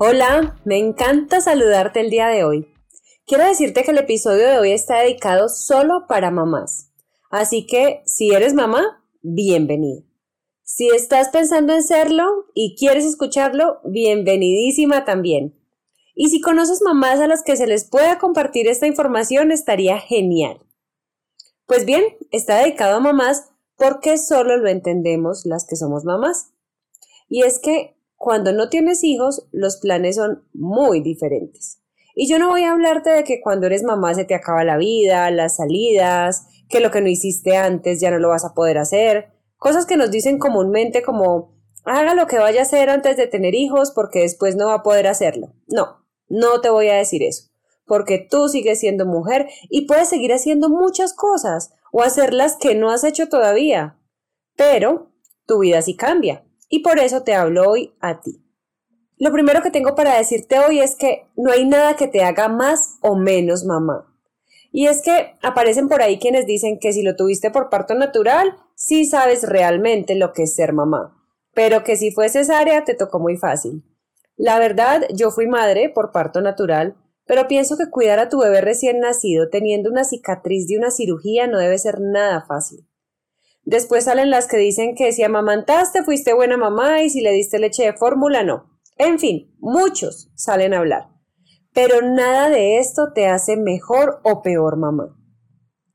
Hola, me encanta saludarte el día de hoy. Quiero decirte que el episodio de hoy está dedicado solo para mamás. Así que si eres mamá, bienvenida. Si estás pensando en serlo y quieres escucharlo, bienvenidísima también. Y si conoces mamás a las que se les pueda compartir esta información, estaría genial. Pues bien, está dedicado a mamás porque solo lo entendemos las que somos mamás. Y es que cuando no tienes hijos, los planes son muy diferentes. Y yo no voy a hablarte de que cuando eres mamá se te acaba la vida, las salidas, que lo que no hiciste antes ya no lo vas a poder hacer, cosas que nos dicen comúnmente como haga lo que vaya a hacer antes de tener hijos porque después no va a poder hacerlo. No, no te voy a decir eso, porque tú sigues siendo mujer y puedes seguir haciendo muchas cosas o hacerlas que no has hecho todavía. Pero tu vida sí cambia y por eso te hablo hoy a ti. Lo primero que tengo para decirte hoy es que no hay nada que te haga más o menos mamá. Y es que aparecen por ahí quienes dicen que si lo tuviste por parto natural, sí sabes realmente lo que es ser mamá, pero que si fue cesárea te tocó muy fácil. La verdad, yo fui madre por parto natural, pero pienso que cuidar a tu bebé recién nacido teniendo una cicatriz de una cirugía no debe ser nada fácil. Después salen las que dicen que si amamantaste fuiste buena mamá y si le diste leche de fórmula no. En fin, muchos salen a hablar. Pero nada de esto te hace mejor o peor mamá.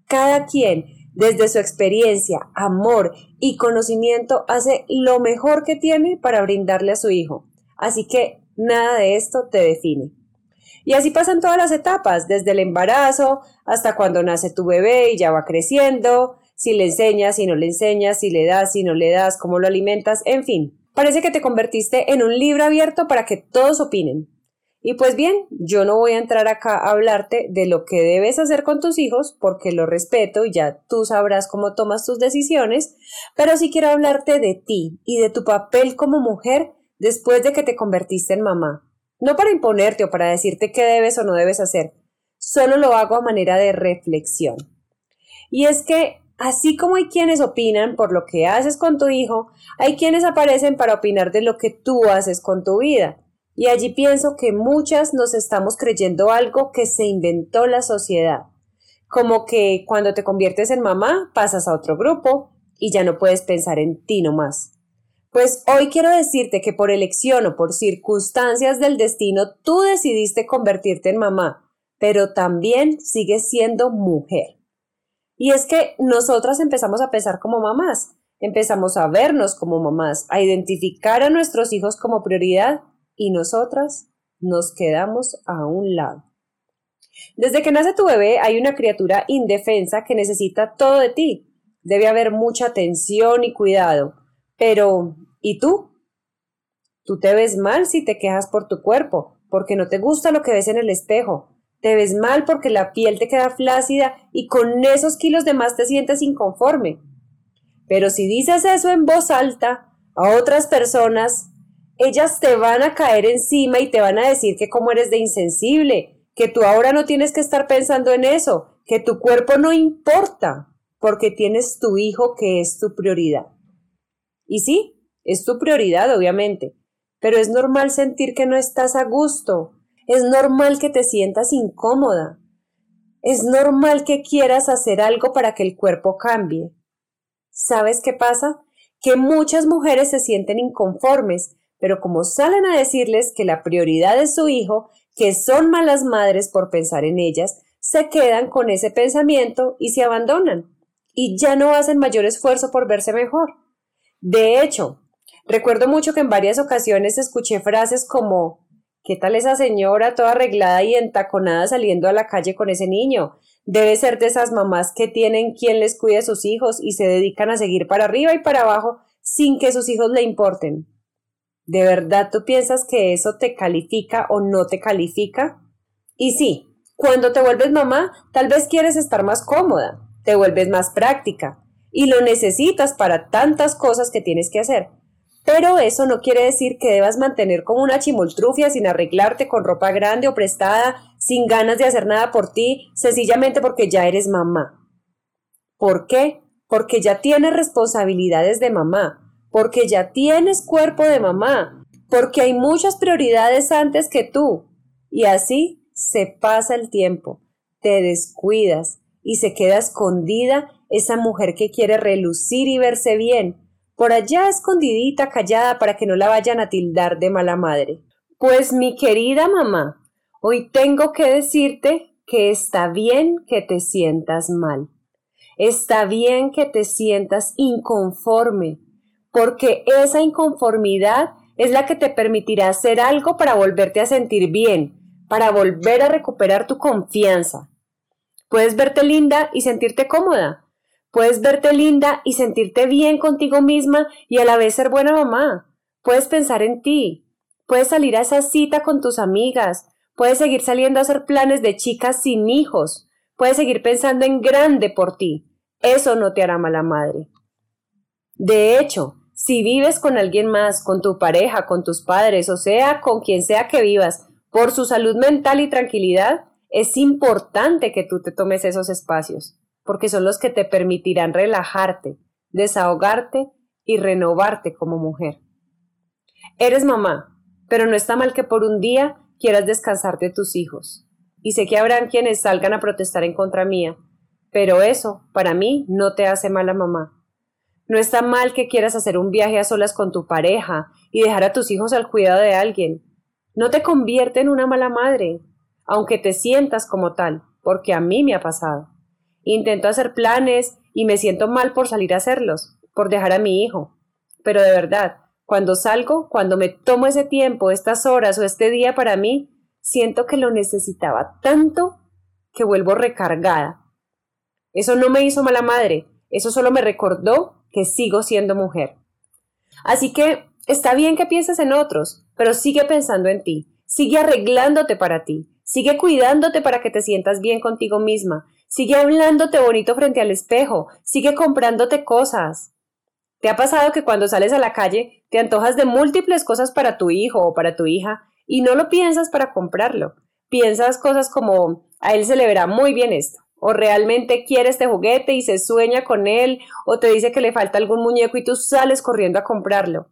Cada quien, desde su experiencia, amor y conocimiento, hace lo mejor que tiene para brindarle a su hijo. Así que nada de esto te define. Y así pasan todas las etapas, desde el embarazo hasta cuando nace tu bebé y ya va creciendo, si le enseñas, si no le enseñas, si le das, si no le das, cómo lo alimentas, en fin. Parece que te convertiste en un libro abierto para que todos opinen. Y pues bien, yo no voy a entrar acá a hablarte de lo que debes hacer con tus hijos, porque lo respeto y ya tú sabrás cómo tomas tus decisiones, pero sí quiero hablarte de ti y de tu papel como mujer después de que te convertiste en mamá. No para imponerte o para decirte qué debes o no debes hacer, solo lo hago a manera de reflexión. Y es que Así como hay quienes opinan por lo que haces con tu hijo, hay quienes aparecen para opinar de lo que tú haces con tu vida. Y allí pienso que muchas nos estamos creyendo algo que se inventó la sociedad. Como que cuando te conviertes en mamá pasas a otro grupo y ya no puedes pensar en ti nomás. Pues hoy quiero decirte que por elección o por circunstancias del destino tú decidiste convertirte en mamá, pero también sigues siendo mujer. Y es que nosotras empezamos a pensar como mamás, empezamos a vernos como mamás, a identificar a nuestros hijos como prioridad y nosotras nos quedamos a un lado. Desde que nace tu bebé hay una criatura indefensa que necesita todo de ti. Debe haber mucha atención y cuidado. Pero, ¿y tú? Tú te ves mal si te quejas por tu cuerpo, porque no te gusta lo que ves en el espejo, te ves mal porque la piel te queda flácida y con esos kilos de más te sientes inconforme. Pero si dices eso en voz alta a otras personas, ellas te van a caer encima y te van a decir que como eres de insensible, que tú ahora no tienes que estar pensando en eso, que tu cuerpo no importa, porque tienes tu hijo que es tu prioridad. Y sí, es tu prioridad, obviamente, pero es normal sentir que no estás a gusto, es normal que te sientas incómoda. Es normal que quieras hacer algo para que el cuerpo cambie. ¿Sabes qué pasa? Que muchas mujeres se sienten inconformes, pero como salen a decirles que la prioridad es su hijo, que son malas madres por pensar en ellas, se quedan con ese pensamiento y se abandonan, y ya no hacen mayor esfuerzo por verse mejor. De hecho, recuerdo mucho que en varias ocasiones escuché frases como ¿Qué tal esa señora toda arreglada y entaconada saliendo a la calle con ese niño? Debe ser de esas mamás que tienen quien les cuide a sus hijos y se dedican a seguir para arriba y para abajo sin que sus hijos le importen. ¿De verdad tú piensas que eso te califica o no te califica? Y sí, cuando te vuelves mamá, tal vez quieres estar más cómoda, te vuelves más práctica y lo necesitas para tantas cosas que tienes que hacer. Pero eso no quiere decir que debas mantener como una chimoltrufia sin arreglarte con ropa grande o prestada, sin ganas de hacer nada por ti, sencillamente porque ya eres mamá. ¿Por qué? Porque ya tienes responsabilidades de mamá, porque ya tienes cuerpo de mamá, porque hay muchas prioridades antes que tú. Y así se pasa el tiempo, te descuidas y se queda escondida esa mujer que quiere relucir y verse bien, por allá escondidita, callada, para que no la vayan a tildar de mala madre. Pues mi querida mamá, hoy tengo que decirte que está bien que te sientas mal. Está bien que te sientas inconforme, porque esa inconformidad es la que te permitirá hacer algo para volverte a sentir bien, para volver a recuperar tu confianza. Puedes verte linda y sentirte cómoda, Puedes verte linda y sentirte bien contigo misma y a la vez ser buena mamá. Puedes pensar en ti. Puedes salir a esa cita con tus amigas. Puedes seguir saliendo a hacer planes de chicas sin hijos. Puedes seguir pensando en grande por ti. Eso no te hará mala madre. De hecho, si vives con alguien más, con tu pareja, con tus padres, o sea, con quien sea que vivas, por su salud mental y tranquilidad, es importante que tú te tomes esos espacios porque son los que te permitirán relajarte, desahogarte y renovarte como mujer. Eres mamá, pero no está mal que por un día quieras descansar de tus hijos. Y sé que habrán quienes salgan a protestar en contra mía, pero eso, para mí, no te hace mala mamá. No está mal que quieras hacer un viaje a solas con tu pareja y dejar a tus hijos al cuidado de alguien. No te convierte en una mala madre, aunque te sientas como tal, porque a mí me ha pasado. Intento hacer planes y me siento mal por salir a hacerlos, por dejar a mi hijo. Pero de verdad, cuando salgo, cuando me tomo ese tiempo, estas horas o este día para mí, siento que lo necesitaba tanto que vuelvo recargada. Eso no me hizo mala madre, eso solo me recordó que sigo siendo mujer. Así que está bien que pienses en otros, pero sigue pensando en ti, sigue arreglándote para ti, sigue cuidándote para que te sientas bien contigo misma, Sigue hablándote bonito frente al espejo, sigue comprándote cosas. ¿Te ha pasado que cuando sales a la calle te antojas de múltiples cosas para tu hijo o para tu hija y no lo piensas para comprarlo? Piensas cosas como a él se le verá muy bien esto, o realmente quiere este juguete y se sueña con él, o te dice que le falta algún muñeco y tú sales corriendo a comprarlo.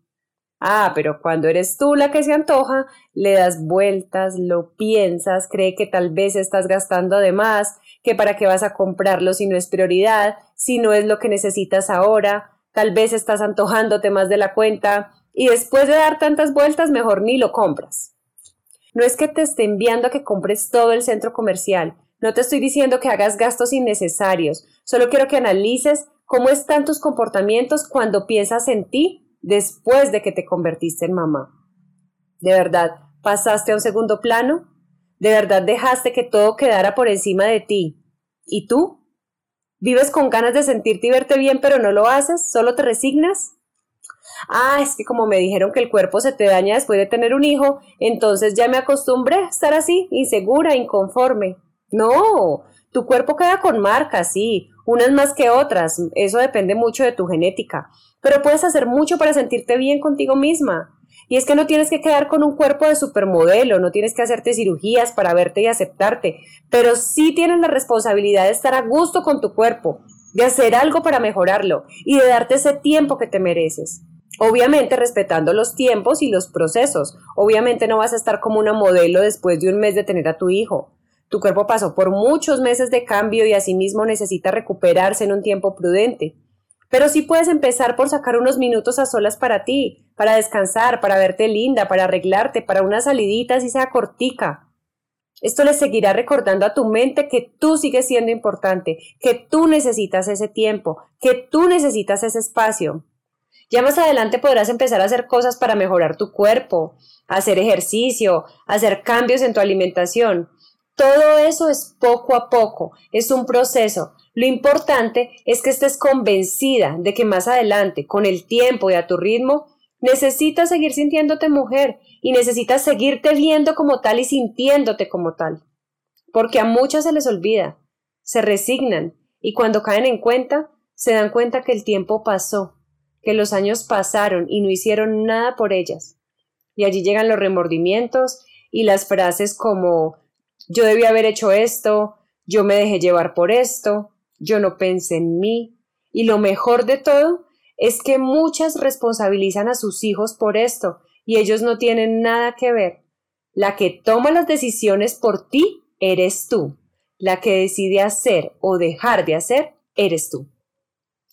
Ah, pero cuando eres tú la que se antoja, le das vueltas, lo piensas, cree que tal vez estás gastando de más, que para qué vas a comprarlo si no es prioridad, si no es lo que necesitas ahora, tal vez estás antojándote más de la cuenta y después de dar tantas vueltas mejor ni lo compras. No es que te esté enviando a que compres todo el centro comercial, no te estoy diciendo que hagas gastos innecesarios, solo quiero que analices cómo están tus comportamientos cuando piensas en ti después de que te convertiste en mamá? ¿De verdad pasaste a un segundo plano? ¿De verdad dejaste que todo quedara por encima de ti? ¿Y tú? ¿Vives con ganas de sentirte y verte bien pero no lo haces? ¿Solo te resignas? Ah, es que como me dijeron que el cuerpo se te daña después de tener un hijo, entonces ya me acostumbré a estar así, insegura, inconforme. No, tu cuerpo queda con marcas, sí, unas más que otras, eso depende mucho de tu genética, pero puedes hacer mucho para sentirte bien contigo misma. Y es que no tienes que quedar con un cuerpo de supermodelo, no tienes que hacerte cirugías para verte y aceptarte, pero sí tienes la responsabilidad de estar a gusto con tu cuerpo, de hacer algo para mejorarlo y de darte ese tiempo que te mereces. Obviamente respetando los tiempos y los procesos. Obviamente no vas a estar como una modelo después de un mes de tener a tu hijo. Tu cuerpo pasó por muchos meses de cambio y asimismo necesita recuperarse en un tiempo prudente. Pero sí puedes empezar por sacar unos minutos a solas para ti, para descansar, para verte linda, para arreglarte, para una salidita si sea cortica. Esto le seguirá recordando a tu mente que tú sigues siendo importante, que tú necesitas ese tiempo, que tú necesitas ese espacio. Ya más adelante podrás empezar a hacer cosas para mejorar tu cuerpo, hacer ejercicio, hacer cambios en tu alimentación. Todo eso es poco a poco, es un proceso. Lo importante es que estés convencida de que más adelante, con el tiempo y a tu ritmo, necesitas seguir sintiéndote mujer y necesitas seguirte viendo como tal y sintiéndote como tal. Porque a muchas se les olvida, se resignan y cuando caen en cuenta, se dan cuenta que el tiempo pasó, que los años pasaron y no hicieron nada por ellas. Y allí llegan los remordimientos y las frases como yo debí haber hecho esto, yo me dejé llevar por esto, yo no pensé en mí. Y lo mejor de todo es que muchas responsabilizan a sus hijos por esto y ellos no tienen nada que ver. La que toma las decisiones por ti eres tú. La que decide hacer o dejar de hacer eres tú.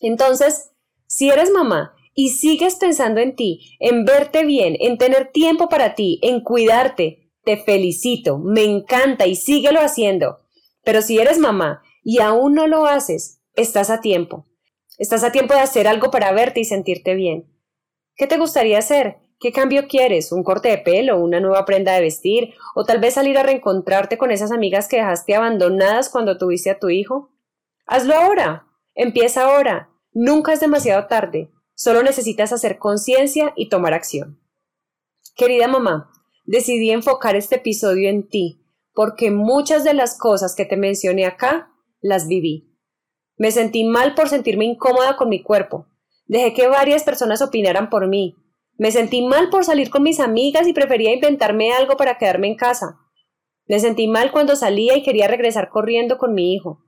Entonces, si eres mamá y sigues pensando en ti, en verte bien, en tener tiempo para ti, en cuidarte, te felicito, me encanta y síguelo haciendo. Pero si eres mamá y aún no lo haces, estás a tiempo. Estás a tiempo de hacer algo para verte y sentirte bien. ¿Qué te gustaría hacer? ¿Qué cambio quieres? ¿Un corte de pelo? ¿Una nueva prenda de vestir? ¿O tal vez salir a reencontrarte con esas amigas que dejaste abandonadas cuando tuviste a tu hijo? Hazlo ahora. Empieza ahora. Nunca es demasiado tarde. Solo necesitas hacer conciencia y tomar acción. Querida mamá, decidí enfocar este episodio en ti, porque muchas de las cosas que te mencioné acá las viví. Me sentí mal por sentirme incómoda con mi cuerpo. Dejé que varias personas opinaran por mí, me sentí mal por salir con mis amigas y prefería inventarme algo para quedarme en casa. Me sentí mal cuando salía y quería regresar corriendo con mi hijo.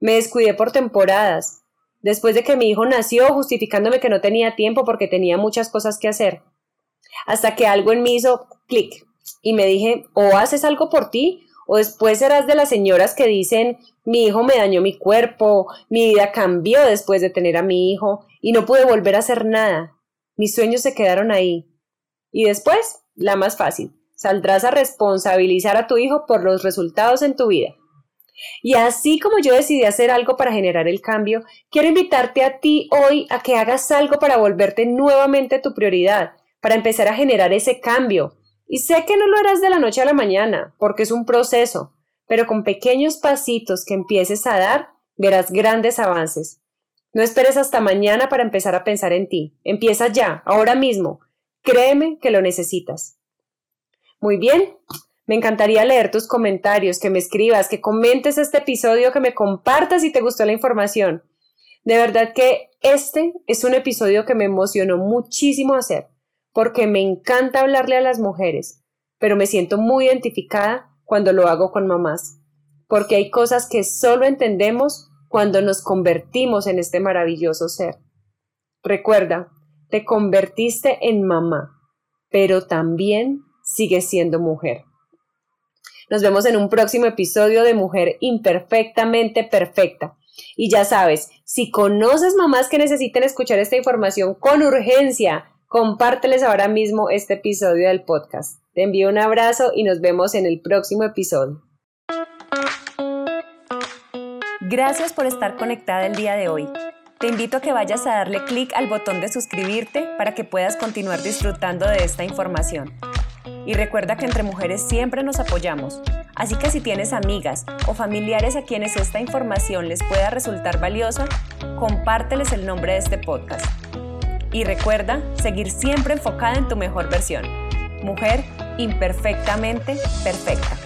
Me descuidé por temporadas, después de que mi hijo nació justificándome que no tenía tiempo porque tenía muchas cosas que hacer. Hasta que algo en mí hizo clic y me dije, o haces algo por ti, o después serás de las señoras que dicen, mi hijo me dañó mi cuerpo, mi vida cambió después de tener a mi hijo y no pude volver a hacer nada. Mis sueños se quedaron ahí. Y después, la más fácil, saldrás a responsabilizar a tu hijo por los resultados en tu vida. Y así como yo decidí hacer algo para generar el cambio, quiero invitarte a ti hoy a que hagas algo para volverte nuevamente tu prioridad, para empezar a generar ese cambio. Y sé que no lo harás de la noche a la mañana, porque es un proceso, pero con pequeños pasitos que empieces a dar, verás grandes avances. No esperes hasta mañana para empezar a pensar en ti. Empieza ya, ahora mismo. Créeme que lo necesitas. Muy bien. Me encantaría leer tus comentarios, que me escribas, que comentes este episodio, que me compartas si te gustó la información. De verdad que este es un episodio que me emocionó muchísimo hacer, porque me encanta hablarle a las mujeres, pero me siento muy identificada cuando lo hago con mamás, porque hay cosas que solo entendemos cuando nos convertimos en este maravilloso ser. Recuerda, te convertiste en mamá, pero también sigues siendo mujer. Nos vemos en un próximo episodio de Mujer Imperfectamente Perfecta. Y ya sabes, si conoces mamás que necesiten escuchar esta información con urgencia, compárteles ahora mismo este episodio del podcast. Te envío un abrazo y nos vemos en el próximo episodio. Gracias por estar conectada el día de hoy. Te invito a que vayas a darle clic al botón de suscribirte para que puedas continuar disfrutando de esta información. Y recuerda que entre mujeres siempre nos apoyamos, así que si tienes amigas o familiares a quienes esta información les pueda resultar valiosa, compárteles el nombre de este podcast. Y recuerda seguir siempre enfocada en tu mejor versión. Mujer imperfectamente perfecta.